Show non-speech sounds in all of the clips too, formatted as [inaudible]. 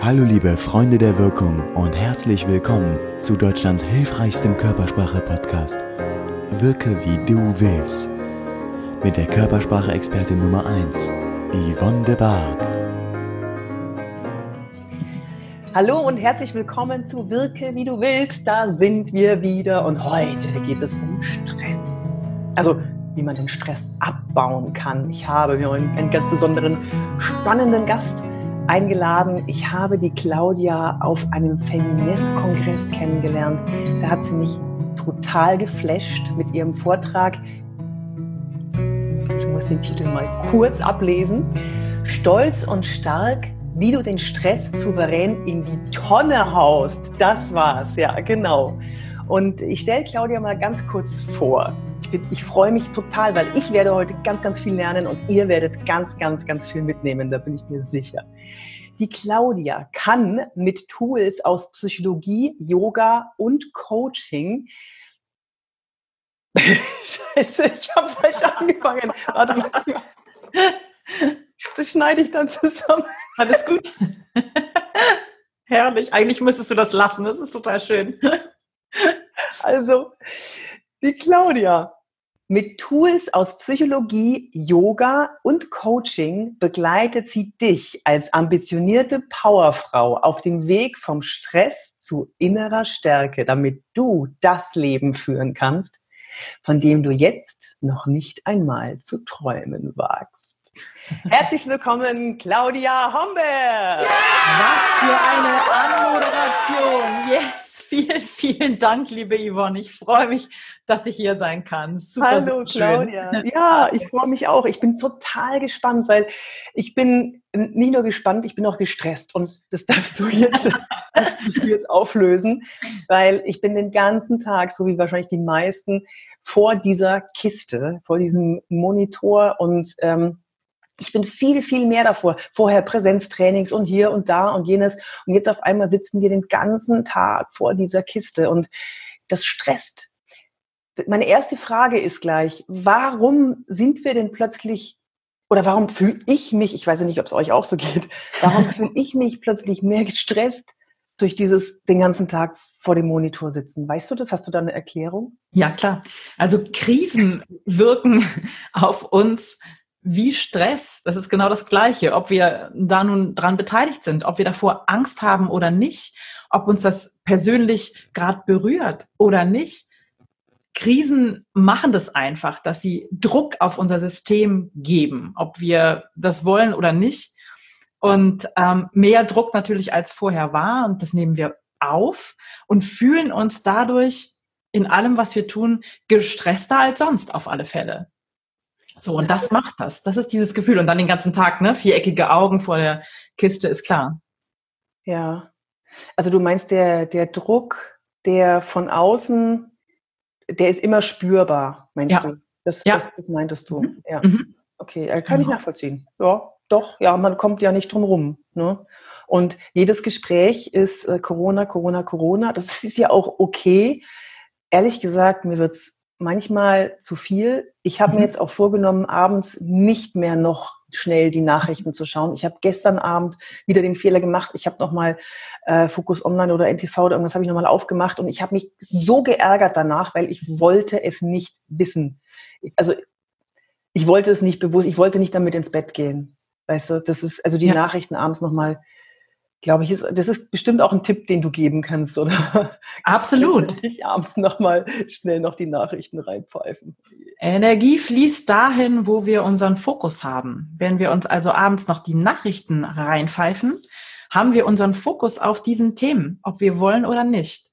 Hallo liebe Freunde der Wirkung und herzlich willkommen zu Deutschlands hilfreichstem Körpersprache-Podcast. Wirke wie du willst. Mit der Körpersprache-Expertin Nummer 1, Yvonne de Barg. Hallo und herzlich willkommen zu Wirke wie du willst. Da sind wir wieder und heute geht es um Stress. Also wie man den Stress abbauen kann. Ich habe mir einen ganz besonderen, spannenden Gast eingeladen. Ich habe die Claudia auf einem Feminist-Kongress kennengelernt. Da hat sie mich total geflasht mit ihrem Vortrag. Ich muss den Titel mal kurz ablesen. Stolz und stark, wie du den Stress souverän in die Tonne haust. Das war's, ja, genau. Und ich stelle Claudia mal ganz kurz vor. Ich, bin, ich freue mich total, weil ich werde heute ganz, ganz viel lernen und ihr werdet ganz, ganz, ganz viel mitnehmen, da bin ich mir sicher. Die Claudia kann mit Tools aus Psychologie, Yoga und Coaching [laughs] Scheiße, ich habe falsch angefangen. Warte mal. Das schneide ich dann zusammen. Alles gut. Herrlich. Eigentlich müsstest du das lassen. Das ist total schön. Also, die Claudia. Mit Tools aus Psychologie, Yoga und Coaching begleitet sie dich als ambitionierte Powerfrau auf dem Weg vom Stress zu innerer Stärke, damit du das Leben führen kannst, von dem du jetzt noch nicht einmal zu träumen wagst. Herzlich willkommen, Claudia Homberg! Was für eine Anmoderation! Yes! Vielen, vielen Dank, liebe Yvonne. Ich freue mich, dass ich hier sein kann. Super, Hallo, super Claudia. Ja, ich freue mich auch. Ich bin total gespannt, weil ich bin nicht nur gespannt, ich bin auch gestresst und das darfst du jetzt, [laughs] darfst du jetzt auflösen, weil ich bin den ganzen Tag, so wie wahrscheinlich die meisten, vor dieser Kiste, vor diesem Monitor und ähm, ich bin viel, viel mehr davor. Vorher Präsenztrainings und hier und da und jenes. Und jetzt auf einmal sitzen wir den ganzen Tag vor dieser Kiste und das stresst. Meine erste Frage ist gleich, warum sind wir denn plötzlich oder warum fühle ich mich, ich weiß ja nicht, ob es euch auch so geht, warum [laughs] fühle ich mich plötzlich mehr gestresst durch dieses den ganzen Tag vor dem Monitor sitzen? Weißt du das? Hast du da eine Erklärung? Ja, klar. Also Krisen wirken [laughs] auf uns wie Stress, das ist genau das Gleiche, ob wir da nun dran beteiligt sind, ob wir davor Angst haben oder nicht, ob uns das persönlich gerade berührt oder nicht. Krisen machen das einfach, dass sie Druck auf unser System geben, ob wir das wollen oder nicht. Und ähm, mehr Druck natürlich als vorher war und das nehmen wir auf und fühlen uns dadurch in allem, was wir tun, gestresster als sonst auf alle Fälle. So, und das macht das. Das ist dieses Gefühl. Und dann den ganzen Tag, ne? Viereckige Augen vor der Kiste ist klar. Ja. Also du meinst, der, der Druck, der von außen, der ist immer spürbar, meinst ja. du? Das, ja. das, das meintest du. Mhm. Ja. Mhm. Okay, äh, kann genau. ich nachvollziehen. Ja, doch, ja, man kommt ja nicht drum rum. Ne? Und jedes Gespräch ist äh, Corona, Corona, Corona. Das ist ja auch okay. Ehrlich gesagt, mir wird es manchmal zu viel. Ich habe mir mhm. jetzt auch vorgenommen, abends nicht mehr noch schnell die Nachrichten zu schauen. Ich habe gestern Abend wieder den Fehler gemacht. Ich habe nochmal äh, Focus Online oder NTV oder irgendwas habe ich nochmal aufgemacht und ich habe mich so geärgert danach, weil ich wollte es nicht wissen. Also ich wollte es nicht bewusst, ich wollte nicht damit ins Bett gehen. Weißt du, das ist also die ja. Nachrichten abends nochmal glaube ich, ist, das ist bestimmt auch ein Tipp, den du geben kannst, oder? [laughs] Absolut. Ich abends nochmal schnell noch die Nachrichten reinpfeifen. Energie fließt dahin, wo wir unseren Fokus haben. Wenn wir uns also abends noch die Nachrichten reinpfeifen, haben wir unseren Fokus auf diesen Themen, ob wir wollen oder nicht.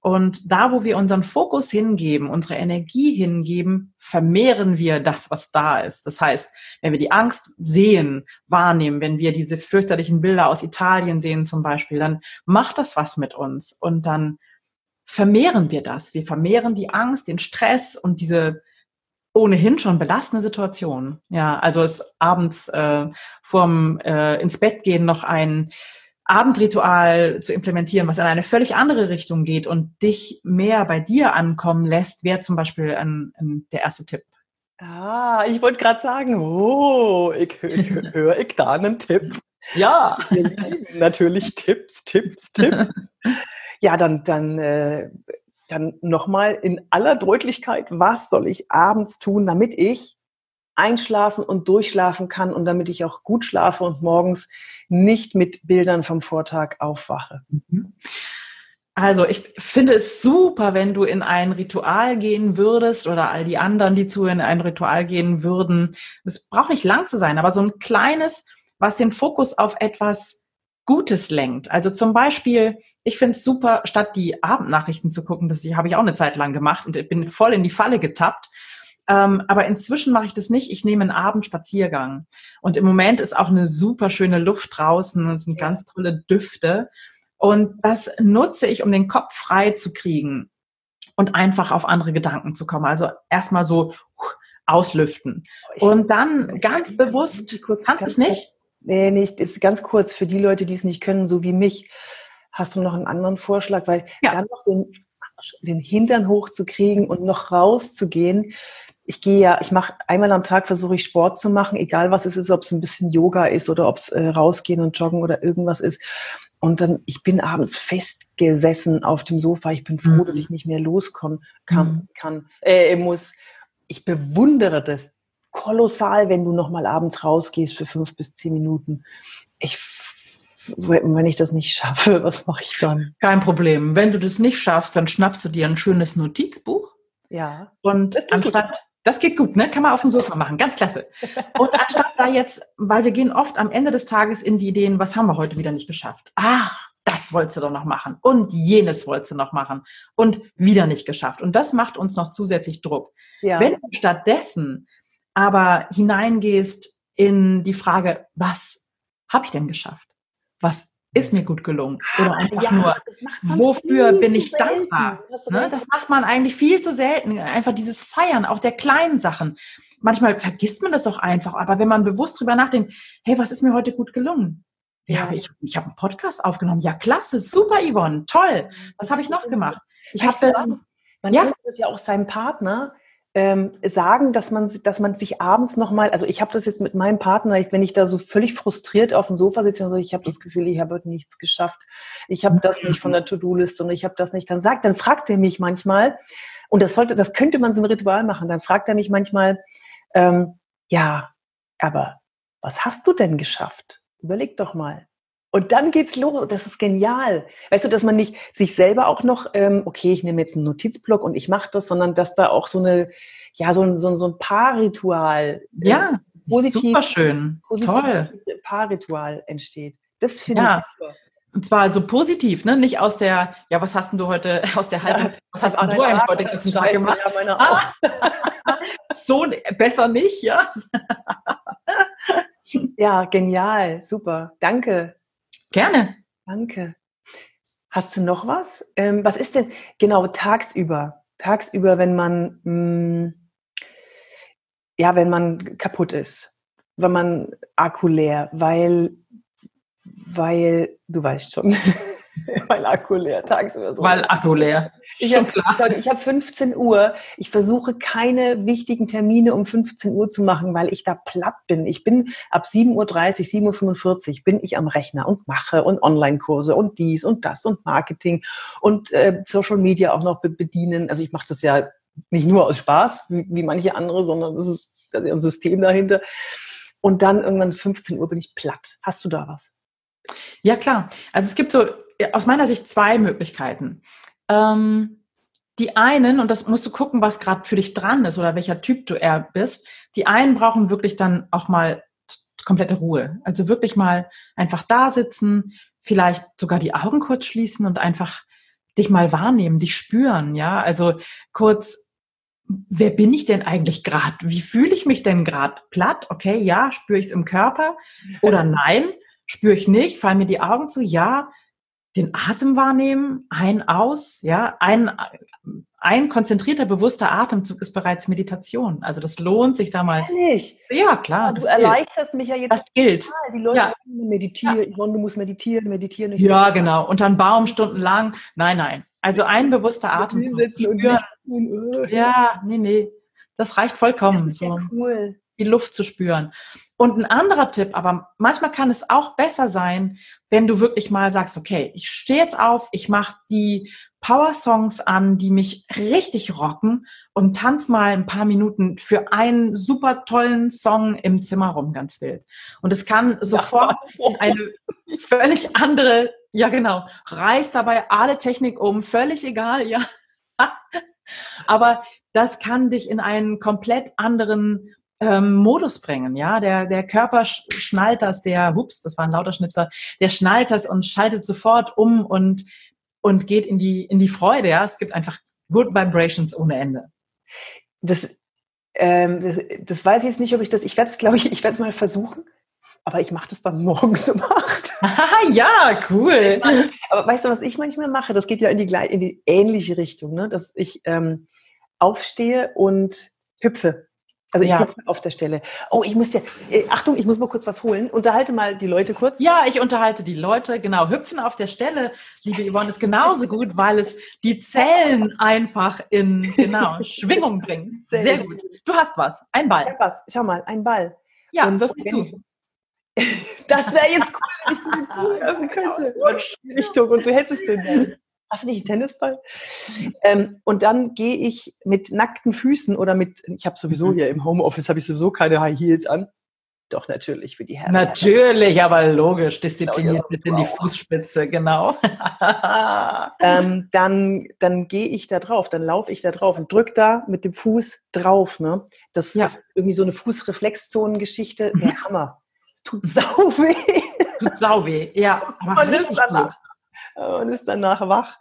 Und da, wo wir unseren Fokus hingeben, unsere Energie hingeben, vermehren wir das, was da ist. Das heißt, wenn wir die Angst sehen, wahrnehmen, wenn wir diese fürchterlichen Bilder aus Italien sehen zum Beispiel, dann macht das was mit uns und dann vermehren wir das. Wir vermehren die Angst, den Stress und diese ohnehin schon belastende Situation. Ja, also es abends äh, vorm äh, ins Bett gehen noch ein Abendritual zu implementieren, was in eine völlig andere Richtung geht und dich mehr bei dir ankommen lässt, wäre zum Beispiel ein, ein, der erste Tipp. Ah, ich wollte gerade sagen, oh, ich, ich [laughs] höre ich da einen Tipp. Ja. Natürlich Tipps, Tipps, Tipps. [laughs] ja, dann, dann, äh, dann nochmal in aller Deutlichkeit, was soll ich abends tun, damit ich einschlafen und durchschlafen kann und damit ich auch gut schlafe und morgens nicht mit Bildern vom Vortag aufwache. Mhm. Also ich finde es super, wenn du in ein Ritual gehen würdest oder all die anderen, die zu in ein Ritual gehen würden. Es braucht nicht lang zu sein, aber so ein kleines, was den Fokus auf etwas Gutes lenkt. Also zum Beispiel, ich finde es super, statt die Abendnachrichten zu gucken, das habe ich auch eine Zeit lang gemacht und bin voll in die Falle getappt. Ähm, aber inzwischen mache ich das nicht. Ich nehme einen Abendspaziergang. Und im Moment ist auch eine super schöne Luft draußen und es sind ganz tolle Düfte. Und das nutze ich, um den Kopf frei zu kriegen und einfach auf andere Gedanken zu kommen. Also erstmal so auslüften. Und dann ganz bewusst, kannst du es nicht? Nee, nicht. Ist ganz kurz für die Leute, die es nicht können, so wie mich. Hast du noch einen anderen Vorschlag? Weil ja. dann noch den, den Hintern hochzukriegen und noch rauszugehen, ich gehe ja, ich mache einmal am Tag versuche ich Sport zu machen, egal was es ist, ob es ein bisschen Yoga ist oder ob es äh, rausgehen und joggen oder irgendwas ist. Und dann, ich bin abends festgesessen auf dem Sofa. Ich bin froh, mhm. dass ich nicht mehr loskommen kann, mhm. kann äh, muss. Ich bewundere das kolossal, wenn du noch mal abends rausgehst für fünf bis zehn Minuten. Ich wenn ich das nicht schaffe, [laughs] was mache ich dann? Kein Problem. Wenn du das nicht schaffst, dann schnappst du dir ein schönes Notizbuch. Ja. Und anstatt, das geht gut, ne? Kann man auf dem Sofa machen. Ganz klasse. Und [laughs] anstatt da jetzt, weil wir gehen oft am Ende des Tages in die Ideen, was haben wir heute wieder nicht geschafft? Ach, das wolltest du doch noch machen. Und jenes wolltest du noch machen. Und wieder nicht geschafft. Und das macht uns noch zusätzlich Druck. Ja. Wenn du stattdessen aber hineingehst in die Frage, was habe ich denn geschafft? Was ist mir gut gelungen? Oder einfach ja, nur, wofür bin ich dankbar? Ne? Das macht man eigentlich viel zu selten. Einfach dieses Feiern, auch der kleinen Sachen. Manchmal vergisst man das auch einfach, aber wenn man bewusst drüber nachdenkt, hey, was ist mir heute gut gelungen? Ja, ich, ich habe einen Podcast aufgenommen. Ja, klasse, super, Yvonne, toll. Was habe ich noch gemacht? Ich habe man ja. das ja auch seinem Partner ähm, sagen, dass man, dass man sich abends nochmal, also ich habe das jetzt mit meinem Partner, ich, wenn ich da so völlig frustriert auf dem Sofa sitze und so, ich habe das Gefühl, ich habe heute nichts geschafft, ich habe das nicht von der To-Do-Liste und ich habe das nicht, dann sagt, dann fragt er mich manchmal, und das sollte, das könnte man so ein Ritual machen, dann fragt er mich manchmal, ähm, ja, aber was hast du denn geschafft? Überleg doch mal. Und dann geht's los. Das ist genial. Weißt du, dass man nicht sich selber auch noch, ähm, okay, ich nehme jetzt einen Notizblock und ich mache das, sondern dass da auch so eine, ja, so ein, so ein, so ein Paarritual. Äh, ja, positiv, super schön. Toll. Paarritual entsteht. Das finde ja. ich super. Und zwar so positiv, ne? Nicht aus der, ja, was hast denn du heute, [laughs] aus der halben, was hast denn du eigentlich heute den ganzen Tag gemacht? Ja, auch. [laughs] so besser nicht, ja. ja, genial, super. Danke. Gerne. Danke. Hast du noch was? Ähm, was ist denn genau tagsüber? Tagsüber, wenn man mh, hm, ja, wenn man kaputt ist, wenn man Akku leer, weil weil du weißt schon. [laughs] [laughs] Weil Akku leer, tagsüber so. Weil Akku leer. Ich habe hab 15 Uhr. Ich versuche keine wichtigen Termine um 15 Uhr zu machen, weil ich da platt bin. Ich bin ab 7.30 Uhr, 7.45 Uhr bin ich am Rechner und mache und Online-Kurse und dies und das und Marketing und äh, Social Media auch noch bedienen. Also ich mache das ja nicht nur aus Spaß, wie, wie manche andere, sondern das ist, ist ein System dahinter. Und dann irgendwann 15 Uhr bin ich platt. Hast du da was? Ja, klar. Also es gibt so aus meiner Sicht zwei Möglichkeiten. Ähm, die einen, und das musst du gucken, was gerade für dich dran ist oder welcher Typ du eher bist, die einen brauchen wirklich dann auch mal komplette Ruhe. Also wirklich mal einfach da sitzen, vielleicht sogar die Augen kurz schließen und einfach dich mal wahrnehmen, dich spüren, ja. Also kurz, wer bin ich denn eigentlich gerade? Wie fühle ich mich denn gerade? Platt? Okay, ja, spüre ich es im Körper? Oder [laughs] nein, spüre ich nicht? Fallen mir die Augen zu? Ja, den Atem wahrnehmen, ein, aus, ja, ein, ein konzentrierter, bewusster Atemzug ist bereits Meditation. Also das lohnt sich da mal. Ehrlich? Ja, klar. du erleichterst mich ja jetzt. Das gilt. Die Leute ja. meditieren, ja. du musst meditieren, meditieren. Nicht ja, so genau. Unter einem Baum stundenlang. Nein, nein. Also ein bewusster Atemzug. Ja, nee, nee. Das reicht vollkommen. Das ist ja so. cool. Die Luft zu spüren. Und ein anderer Tipp, aber manchmal kann es auch besser sein, wenn du wirklich mal sagst, okay, ich stehe jetzt auf, ich mache die Power-Songs an, die mich richtig rocken und tanz mal ein paar Minuten für einen super tollen Song im Zimmer rum, ganz wild. Und es kann sofort in eine völlig andere, ja genau, reißt dabei alle Technik um, völlig egal, ja. [laughs] Aber das kann dich in einen komplett anderen ähm, Modus bringen. Ja, der, der Körper schnallt das, der, hups, das war ein lauter Schnipser, der schnallt das und schaltet sofort um und, und geht in die, in die Freude. Ja, es gibt einfach Good Vibrations ohne Ende. Das, ähm, das, das weiß ich jetzt nicht, ob ich das, ich werde es, glaube ich, ich werde es mal versuchen, aber ich mache das dann morgens um acht. [laughs] ja, cool. Aber weißt du, was ich manchmal mache? Das geht ja in die, in die ähnliche Richtung, ne? dass ich ähm, aufstehe und hüpfe. Also ich ja. hüpfe auf der Stelle. Oh, ich muss ja, äh, Achtung, ich muss mal kurz was holen. Unterhalte mal die Leute kurz. Ja, ich unterhalte die Leute. Genau, hüpfen auf der Stelle, liebe Yvonne, ist genauso gut, weil es die Zellen einfach in genau [laughs] Schwingung bringt. Sehr, gut. Du hast was, ein Ball. Ich was. Schau mal, ein Ball. Ja, und wirf mir zu. [laughs] das wäre jetzt cool, wenn ich den [laughs] öffnen könnte. Richtung und du hättest den Ball. Hast du nicht einen Tennisball? Ähm, und dann gehe ich mit nackten Füßen oder mit, ich habe sowieso mhm. hier im Homeoffice, habe ich sowieso keine High Heels an. Doch, natürlich, für die Herren. Natürlich, aber logisch, diszipliniert bis in die Fußspitze, genau. [laughs] ähm, dann dann gehe ich da drauf, dann laufe ich da drauf und drücke da mit dem Fuß drauf. Ne? Das ja. ist irgendwie so eine Fußreflexzonengeschichte, mhm. der Hammer. Es tut [laughs] sau weh. Tut sau weh, ja. Aber und ist danach, [laughs] und ist danach wach.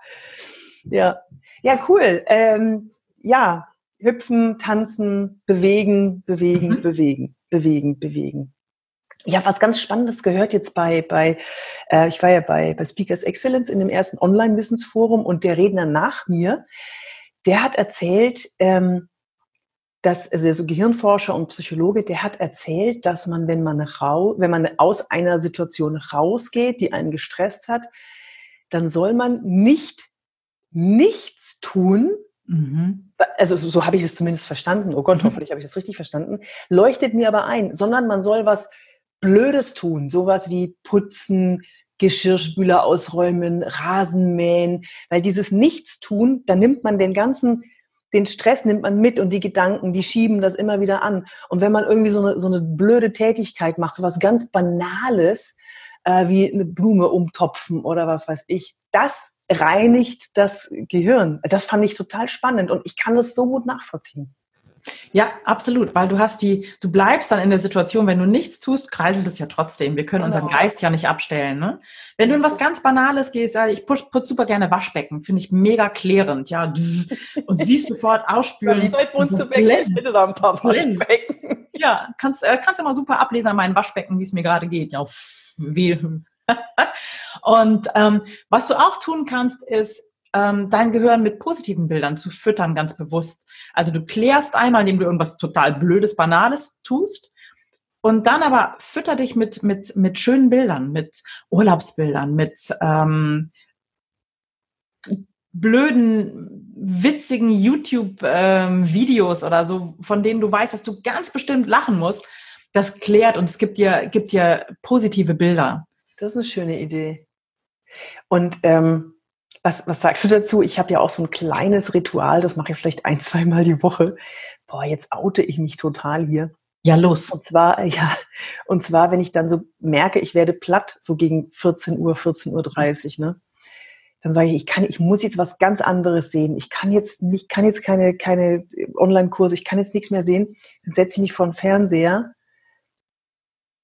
Ja, ja, cool. Ähm, ja, hüpfen, tanzen, bewegen, bewegen, mhm. bewegen, bewegen, bewegen. Ja, was ganz Spannendes gehört jetzt bei, bei äh, ich war ja bei, bei Speakers Excellence in dem ersten Online-Wissensforum und der Redner nach mir, der hat erzählt, ähm, dass, also so Gehirnforscher und Psychologe, der hat erzählt, dass man, wenn man, rau, wenn man aus einer Situation rausgeht, die einen gestresst hat, dann soll man nicht nichts tun. Mhm. Also so, so habe ich es zumindest verstanden. Oh Gott, mhm. hoffentlich habe ich das richtig verstanden. Leuchtet mir aber ein, sondern man soll was Blödes tun, sowas wie putzen, Geschirrspüler ausräumen, Rasen mähen, weil dieses Nichtstun, da nimmt man den ganzen, den Stress nimmt man mit und die Gedanken, die schieben das immer wieder an. Und wenn man irgendwie so eine, so eine blöde Tätigkeit macht, so was ganz Banales, äh, wie eine Blume umtopfen oder was weiß ich. Das reinigt das Gehirn. Das fand ich total spannend und ich kann das so gut nachvollziehen. Ja, absolut, weil du hast die, du bleibst dann in der Situation, wenn du nichts tust, kreiselt es ja trotzdem. Wir können genau. unseren Geist ja nicht abstellen. Ne? Wenn du in was ganz Banales gehst, ja, ich putze super gerne Waschbecken, finde ich mega klärend, ja, und siehst sofort ausspülen. Waschbecken. Ja, kannst, äh, kannst immer super ablesen an meinen Waschbecken, wie es mir gerade geht. Ja, [laughs] wie. und ähm, was du auch tun kannst, ist, ähm, dein Gehirn mit positiven Bildern zu füttern, ganz bewusst. Also du klärst einmal, indem du irgendwas total Blödes, Banales tust. Und dann aber fütter dich mit, mit, mit schönen Bildern, mit Urlaubsbildern, mit ähm, blöden, witzigen YouTube-Videos ähm, oder so, von denen du weißt, dass du ganz bestimmt lachen musst. Das klärt und es gibt dir, gibt dir positive Bilder. Das ist eine schöne Idee. Und ähm, was, was sagst du dazu? Ich habe ja auch so ein kleines Ritual, das mache ich vielleicht ein, [laughs] zweimal die Woche. Boah, jetzt oute ich mich total hier. Ja, los. Und zwar, [laughs] ja, und zwar, wenn ich dann so merke, ich werde platt, so gegen 14 Uhr, 14.30 Uhr, ne? Dann sage ich, ich kann, ich muss jetzt was ganz anderes sehen. Ich kann jetzt nicht, kann jetzt keine, keine Online-Kurse, ich kann jetzt nichts mehr sehen. Dann setze ich mich vor den Fernseher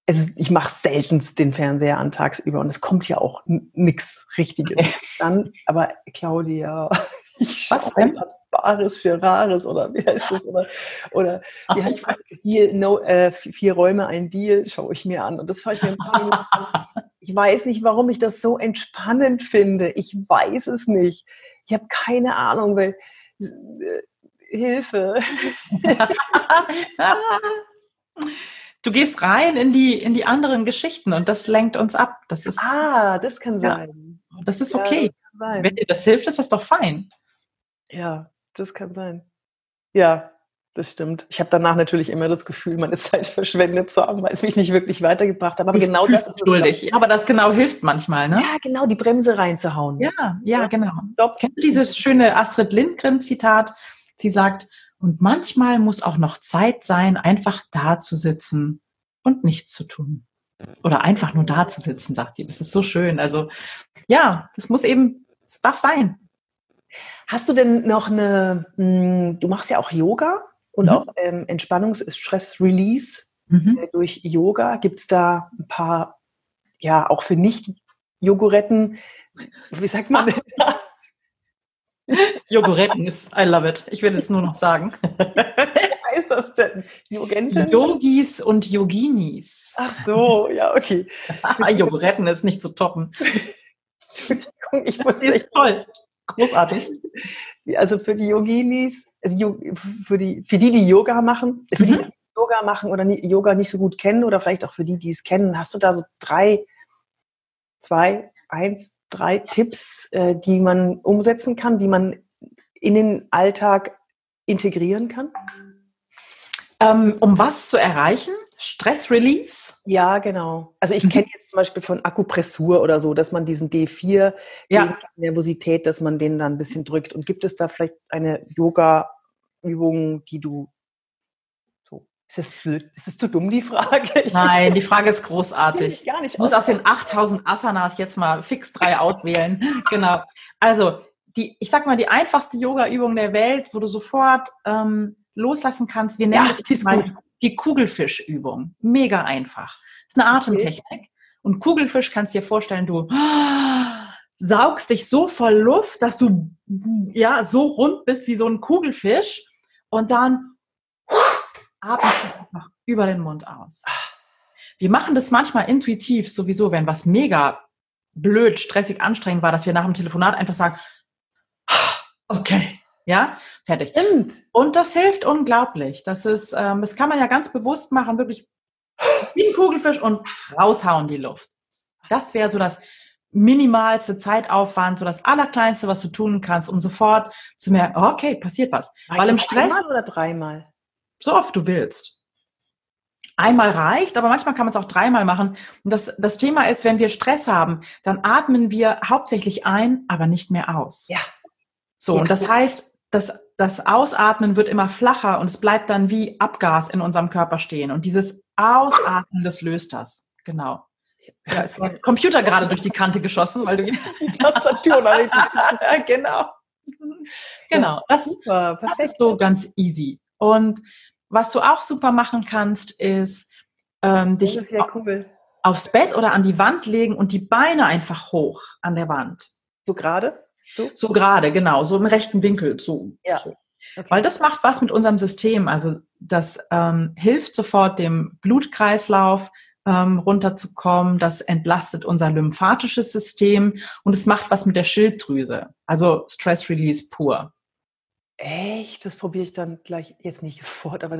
ist, ich mache seltenst den Fernseher an tagsüber und es kommt ja auch nichts Richtiges. Dann, aber Claudia, [laughs] ich Was denn? Bares für Rares oder wie heißt das? Oder, oder wie Ach, heißt das? Deal, no, äh, vier Räume, ein Deal, schaue ich mir an. Und das schaue ich mir an. [laughs] Ich weiß nicht, warum ich das so entspannend finde. Ich weiß es nicht. Ich habe keine Ahnung, weil äh, Hilfe. [laughs] du gehst rein in die, in die anderen Geschichten und das lenkt uns ab. Das ist, ah, das kann ja, sein. Das ist okay. Ja, Wenn dir das hilft, ist das doch fein. Ja, das kann sein. Ja, das stimmt. Ich habe danach natürlich immer das Gefühl, meine [laughs] Zeit verschwendet zu haben, weil es mich nicht wirklich weitergebracht hat. Aber ich genau das ist schuldig. Ja, aber das genau hilft manchmal, ne? Ja, genau, die Bremse reinzuhauen. Ja, ja, ja. genau. Stopp. Kennt dieses schöne Astrid Lindgren-Zitat? Sie sagt, und manchmal muss auch noch Zeit sein, einfach da zu sitzen und nichts zu tun. Oder einfach nur da zu sitzen, sagt sie. Das ist so schön. Also ja, das muss eben, es darf sein. Hast du denn noch eine, hm, du machst ja auch Yoga? und mhm. auch ähm, Entspannungs-, Stress-Release mhm. äh, durch Yoga. Gibt es da ein paar, ja, auch für Nicht-Jogoretten, wie sagt man [laughs] Jogoretten ist, I love it. Ich will es nur noch sagen. Was [laughs] heißt das denn? Yogenten? Yogis und Yoginis. Ach so, ja, okay. [laughs] Jogoretten ist nicht zu toppen. Entschuldigung, ich muss. ist toll. Großartig. Also für die Yoginis also für die, für die, die Yoga machen, für die, mhm. die Yoga machen oder Yoga nicht so gut kennen oder vielleicht auch für die, die es kennen, hast du da so drei, zwei, eins, drei Tipps, äh, die man umsetzen kann, die man in den Alltag integrieren kann? Ähm, um was zu erreichen? Stress-Release? Ja, genau. Also ich mhm. kenne jetzt zum Beispiel von Akupressur oder so, dass man diesen D4 ja. Nervosität, dass man den dann ein bisschen drückt. Und gibt es da vielleicht eine Yoga-Übung, die du so ist es, ist es zu dumm, die Frage? [laughs] Nein, die Frage ist großartig. Ich, gar nicht ich muss aus den 8000 Asanas jetzt mal fix drei auswählen. [laughs] genau. Also, die, ich sag mal, die einfachste Yoga-Übung der Welt, wo du sofort ähm, loslassen kannst. Wir nennen ja, das mal die Kugelfischübung. Mega einfach. Das ist eine Atemtechnik. Okay. Und Kugelfisch kannst du dir vorstellen, du [gasps] saugst dich so voll Luft, dass du ja so rund bist wie so ein Kugelfisch und dann [sighs] atmest du einfach über den Mund aus. Wir machen das manchmal intuitiv sowieso, wenn was mega blöd, stressig, anstrengend war, dass wir nach dem Telefonat einfach sagen, okay, ja, fertig. Stimmt. Und das hilft unglaublich. Das ist, ähm, das kann man ja ganz bewusst machen, wirklich wie ein Kugelfisch und raushauen die Luft. Das wäre so das minimalste Zeitaufwand, so das allerkleinste, was du tun kannst, um sofort zu merken, okay, passiert was. Weil im Stress oder dreimal? So oft du willst. Einmal reicht, aber manchmal kann man es auch dreimal machen. Und das, das Thema ist, wenn wir Stress haben, dann atmen wir hauptsächlich ein, aber nicht mehr aus. Ja. So, und das heißt, das, das Ausatmen wird immer flacher und es bleibt dann wie Abgas in unserem Körper stehen. Und dieses Ausatmen, das löst das. Genau. Da ist der Computer gerade durch die Kante geschossen, weil du ihn. Die Tastatur [laughs] Genau. Genau. Das, super, das ist so ganz easy. Und was du auch super machen kannst, ist ähm, dich ist cool. aufs Bett oder an die Wand legen und die Beine einfach hoch an der Wand. So gerade? So, so gerade, genau, so im rechten Winkel. So, ja. So. Okay. Weil das macht was mit unserem System. Also das ähm, hilft sofort dem Blutkreislauf ähm, runterzukommen, das entlastet unser lymphatisches System und es macht was mit der Schilddrüse. Also Stress Release pur. Echt? Das probiere ich dann gleich, jetzt nicht [laughs] sofort, aber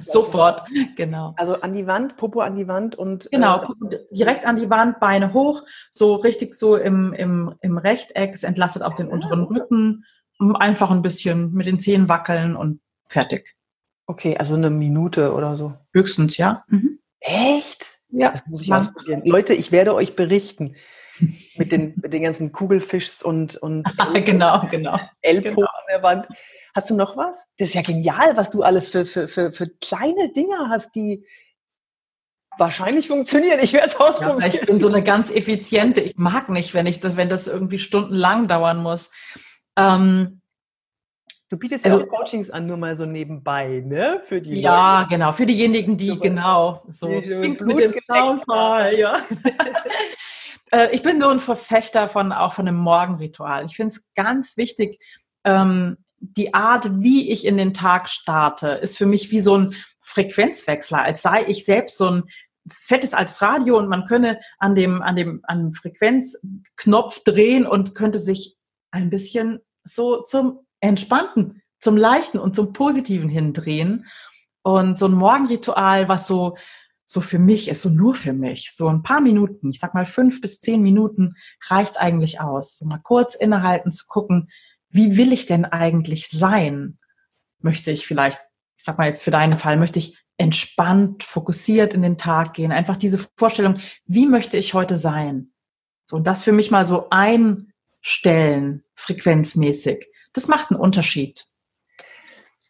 sofort, genau. Also an die Wand, Popo an die Wand und. Genau, äh, direkt an die Wand, Beine hoch, so richtig so im, im, im Rechteck. Es entlastet auch den unteren ah. Rücken. Einfach ein bisschen mit den Zehen wackeln und fertig. Okay, also eine Minute oder so. Höchstens, ja. Mhm. Echt? Ja. Das muss ich ausprobieren. Leute, ich werde euch berichten mit den, [laughs] mit den ganzen Kugelfischs und, und [laughs] genau, genau. Elpo genau. an der Wand. Hast du noch was? Das ist ja genial, was du alles für, für, für, für kleine Dinger hast, die wahrscheinlich funktionieren. Ich werde es ausprobieren. Ja, ich bin so eine ganz effiziente. Ich mag nicht, wenn ich das, wenn das irgendwie stundenlang dauern muss. Ähm, Du bietest also, ja auch Coachings an, nur mal so nebenbei, ne? Für die ja, Leute. genau, für diejenigen, die, genau, so mit dem Zaunfall, ja. [laughs] Äh, ich bin so ein Verfechter von auch von einem Morgenritual. Ich finde es ganz wichtig, ähm, die Art, wie ich in den Tag starte, ist für mich wie so ein Frequenzwechsler, als sei ich selbst so ein fettes altes Radio und man könne an dem, an dem, an dem Frequenzknopf drehen und könnte sich ein bisschen so zum Entspannten, zum Leichten und zum Positiven hindrehen. Und so ein Morgenritual, was so, so für mich ist, so nur für mich, so ein paar Minuten, ich sag mal fünf bis zehn Minuten reicht eigentlich aus. So mal kurz innehalten, zu gucken, wie will ich denn eigentlich sein? Möchte ich vielleicht ich sag mal jetzt für deinen Fall, möchte ich entspannt, fokussiert in den Tag gehen. Einfach diese Vorstellung, wie möchte ich heute sein? So, und das für mich mal so einstellen, frequenzmäßig. Das macht einen Unterschied.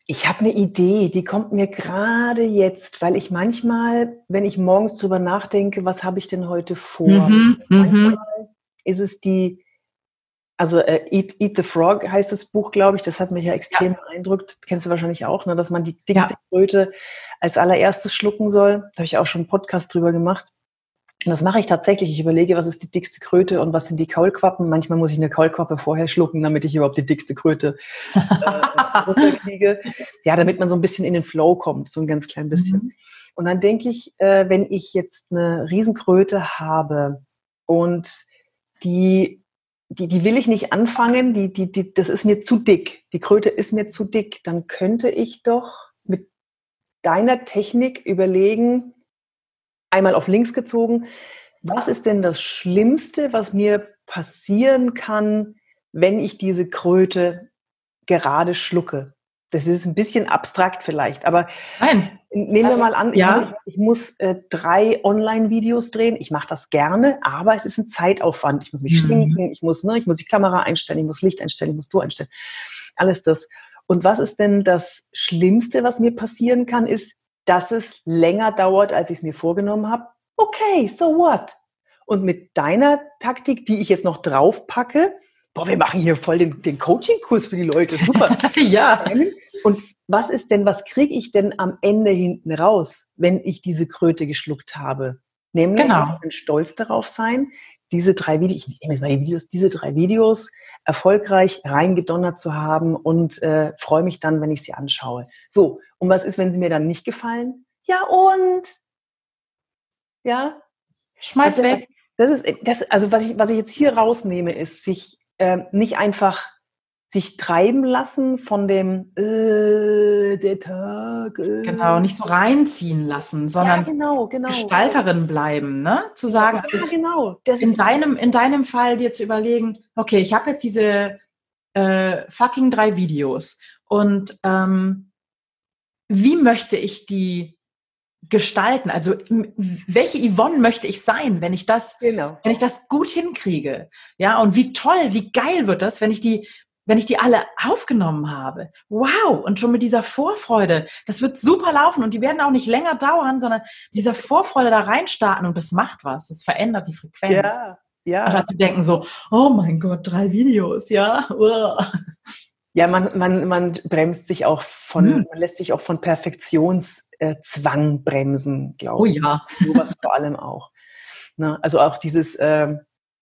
Ich habe eine Idee, die kommt mir gerade jetzt, weil ich manchmal, wenn ich morgens drüber nachdenke, was habe ich denn heute vor? Mhm, mhm. manchmal ist es die, also äh, Eat, Eat, the Frog heißt das Buch, glaube ich, das hat mich ja extrem ja. beeindruckt. Kennst du wahrscheinlich auch, ne, dass man die dickste ja. Kröte als allererstes schlucken soll. Da habe ich auch schon einen Podcast drüber gemacht. Und das mache ich tatsächlich. Ich überlege, was ist die dickste Kröte und was sind die Kaulquappen. Manchmal muss ich eine Kaulquappe vorher schlucken, damit ich überhaupt die dickste Kröte äh, [laughs] kriege. Ja, damit man so ein bisschen in den Flow kommt, so ein ganz klein bisschen. Mhm. Und dann denke ich, äh, wenn ich jetzt eine Riesenkröte habe und die, die, die will ich nicht anfangen, die, die, die, das ist mir zu dick. Die Kröte ist mir zu dick. Dann könnte ich doch mit deiner Technik überlegen, einmal auf links gezogen. Was ist denn das Schlimmste, was mir passieren kann, wenn ich diese Kröte gerade schlucke? Das ist ein bisschen abstrakt vielleicht, aber Nein, nehmen wir mal an, ja. ich muss, ich muss äh, drei Online-Videos drehen. Ich mache das gerne, aber es ist ein Zeitaufwand. Ich muss mich mhm. schminken, ich muss, ne, ich muss die Kamera einstellen, ich muss Licht einstellen, ich muss du einstellen. Alles das. Und was ist denn das Schlimmste, was mir passieren kann, ist, dass es länger dauert, als ich es mir vorgenommen habe. Okay, so what? Und mit deiner Taktik, die ich jetzt noch draufpacke, boah, wir machen hier voll den, den Coaching-Kurs für die Leute, super. [laughs] ja. Und was ist denn, was kriege ich denn am Ende hinten raus, wenn ich diese Kröte geschluckt habe? Nämlich, genau. stolz darauf sein, diese drei Videos, ich nehme jetzt mal die Videos, diese drei Videos erfolgreich reingedonnert zu haben und äh, freue mich dann, wenn ich sie anschaue. So, und was ist, wenn sie mir dann nicht gefallen? Ja, und? Ja? Schmeiß also, weg. Das ist, das, also was ich, was ich jetzt hier rausnehme, ist, sich äh, nicht einfach sich treiben lassen von dem äh, der Tag. Äh. Genau, nicht so reinziehen lassen, sondern ja, genau, genau. Gestalterin bleiben, ne? Zu sagen, ja, also genau. Das in deinem in deinem Fall dir zu überlegen, okay, ich habe jetzt diese äh, fucking drei Videos und ähm, wie möchte ich die gestalten? Also welche Yvonne möchte ich sein, wenn ich das, genau. wenn ich das gut hinkriege? Ja, und wie toll, wie geil wird das, wenn ich die wenn ich die alle aufgenommen habe, wow, und schon mit dieser Vorfreude, das wird super laufen und die werden auch nicht länger dauern, sondern dieser Vorfreude da reinstarten und das macht was, das verändert die Frequenz. Ja, ja. Anstatt zu denken so, oh mein Gott, drei Videos, ja. [laughs] Ja, man, man, man bremst sich auch von, hm. man lässt sich auch von Perfektionszwang bremsen, glaube ich. Oh ja. Sowas vor allem auch. Ne? Also auch dieses, äh,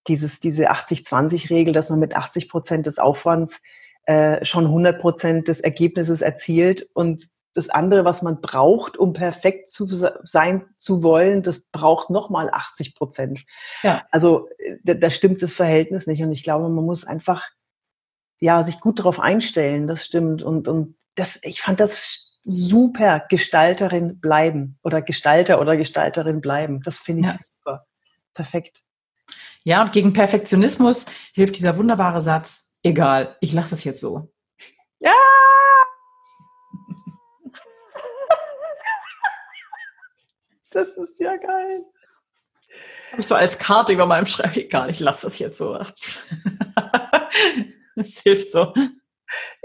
dieses, diese 80-20-Regel, dass man mit 80 Prozent des Aufwands äh, schon 100 Prozent des Ergebnisses erzielt und das andere, was man braucht, um perfekt zu sein zu wollen, das braucht nochmal 80 Prozent. Ja. Also da, da, stimmt das Verhältnis nicht. Und ich glaube, man muss einfach ja sich gut darauf einstellen. Das stimmt. Und, und das, ich fand das super Gestalterin bleiben oder Gestalter oder Gestalterin bleiben. Das finde ich ja. super. Perfekt. Ja, und gegen Perfektionismus hilft dieser wunderbare Satz, egal, ich lasse es jetzt so. Ja! Das ist ja geil. Habe ich so als Karte über meinem Schreibtisch, egal, ich lasse das jetzt so. [laughs] Das hilft so.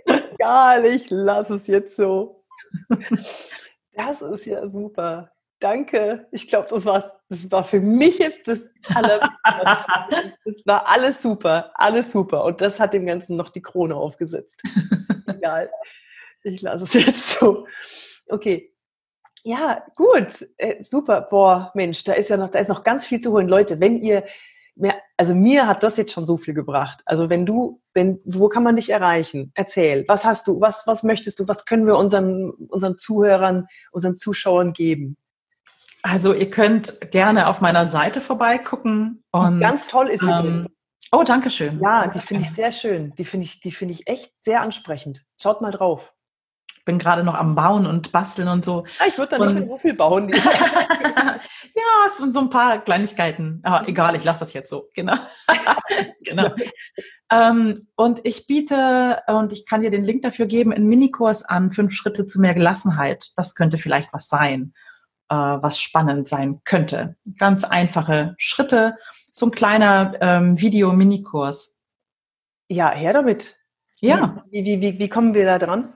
Egal, ich lasse es jetzt so. Das ist ja super. Danke. Ich glaube, das, das war für mich jetzt das aller. [laughs] das war alles super, alles super. Und das hat dem Ganzen noch die Krone aufgesetzt. [laughs] Egal. Ich lasse es jetzt so. Okay. Ja, gut. Äh, super. Boah, Mensch, da ist ja noch, da ist noch ganz viel zu holen. Leute, wenn ihr mehr, also mir hat das jetzt schon so viel gebracht. Also wenn du, wenn, wo kann man dich erreichen? Erzähl. Was hast du? Was, was möchtest du? Was können wir unseren, unseren Zuhörern, unseren Zuschauern geben? Also ihr könnt gerne auf meiner Seite vorbeigucken. Und, ganz toll ist ähm, Oh, danke schön. Ja, die finde ich sehr schön. Die finde ich, die finde ich echt sehr ansprechend. Schaut mal drauf. Ich bin gerade noch am Bauen und basteln und so. Ja, ich würde da nicht mehr so viel bauen. [laughs] ja, es sind so ein paar Kleinigkeiten. Aber egal, ich lasse das jetzt so. Genau. [laughs] genau. Ähm, und ich biete, und ich kann dir den Link dafür geben, einen Minikurs an, fünf Schritte zu mehr Gelassenheit. Das könnte vielleicht was sein, äh, was spannend sein könnte. Ganz einfache Schritte, so ein kleiner ähm, Video-Minikurs. Ja, her damit. Ja. Wie, wie, wie, wie kommen wir da dran?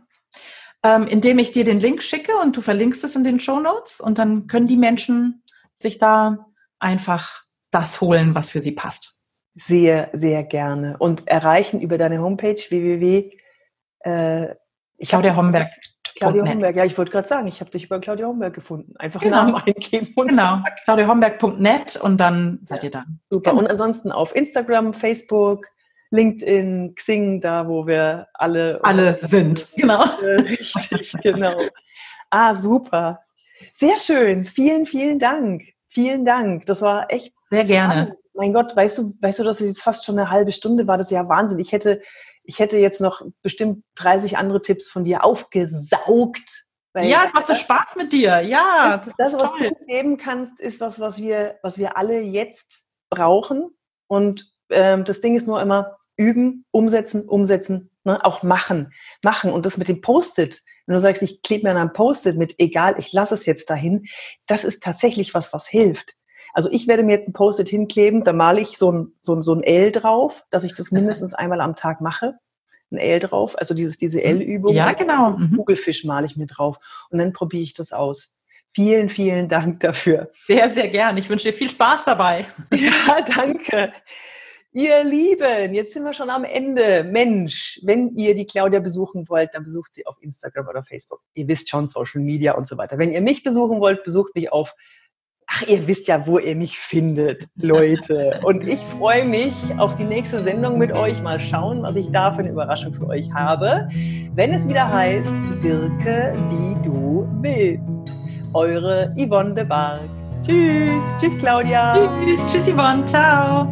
Ähm, indem ich dir den Link schicke und du verlinkst es in den Show Notes und dann können die Menschen sich da einfach das holen, was für sie passt. Sehr, sehr gerne. Und erreichen über deine Homepage www. Äh, Claudia Homberg. Claudia Homberg, ja, ich wollte gerade sagen, ich habe dich über Claudia Homberg gefunden. Einfach genau. Namen eingeben und Genau, claudiahomberg.net und dann seid ihr da. Super. Genau. Und ansonsten auf Instagram, Facebook, LinkedIn, Xing, da wo wir alle alle sind. Genau. [laughs] Richtig, genau. Ah, super. Sehr schön. Vielen, vielen Dank. Vielen Dank. Das war echt sehr spannend. gerne. Mein Gott, weißt du, weißt du, dass es jetzt fast schon eine halbe Stunde war? Das ist ja Wahnsinn. Ich hätte, ich hätte jetzt noch bestimmt 30 andere Tipps von dir aufgesaugt. ja, es macht so Spaß mit dir. Ja, das, das was toll. du geben kannst, ist was, was wir, was wir alle jetzt brauchen. Und ähm, das Ding ist nur immer üben, umsetzen, umsetzen, ne? auch machen, machen. Und das mit dem Post-it, wenn du sagst, ich klebe mir an einem Post-it mit, egal, ich lasse es jetzt dahin, das ist tatsächlich was, was hilft. Also ich werde mir jetzt ein Post-it hinkleben, da male ich so ein, so, ein, so ein L drauf, dass ich das mindestens einmal am Tag mache. Ein L drauf, also dieses, diese mhm. L-Übung. Ja, genau. Mhm. Kugelfisch male ich mir drauf. Und dann probiere ich das aus. Vielen, vielen Dank dafür. Sehr, sehr gern. Ich wünsche dir viel Spaß dabei. [laughs] Ja, danke. Ihr Lieben, jetzt sind wir schon am Ende. Mensch, wenn ihr die Claudia besuchen wollt, dann besucht sie auf Instagram oder Facebook. Ihr wisst schon, Social Media und so weiter. Wenn ihr mich besuchen wollt, besucht mich auf Ach, ihr wisst ja, wo ihr mich findet, Leute. Und ich freue mich auf die nächste Sendung mit euch. Mal schauen, was ich da für eine Überraschung für euch habe. Wenn es wieder heißt, wirke wie du willst. Eure Yvonne de Barg. Tschüss. Tschüss, Claudia. Tschüss. Tschüss, Yvonne. Ciao.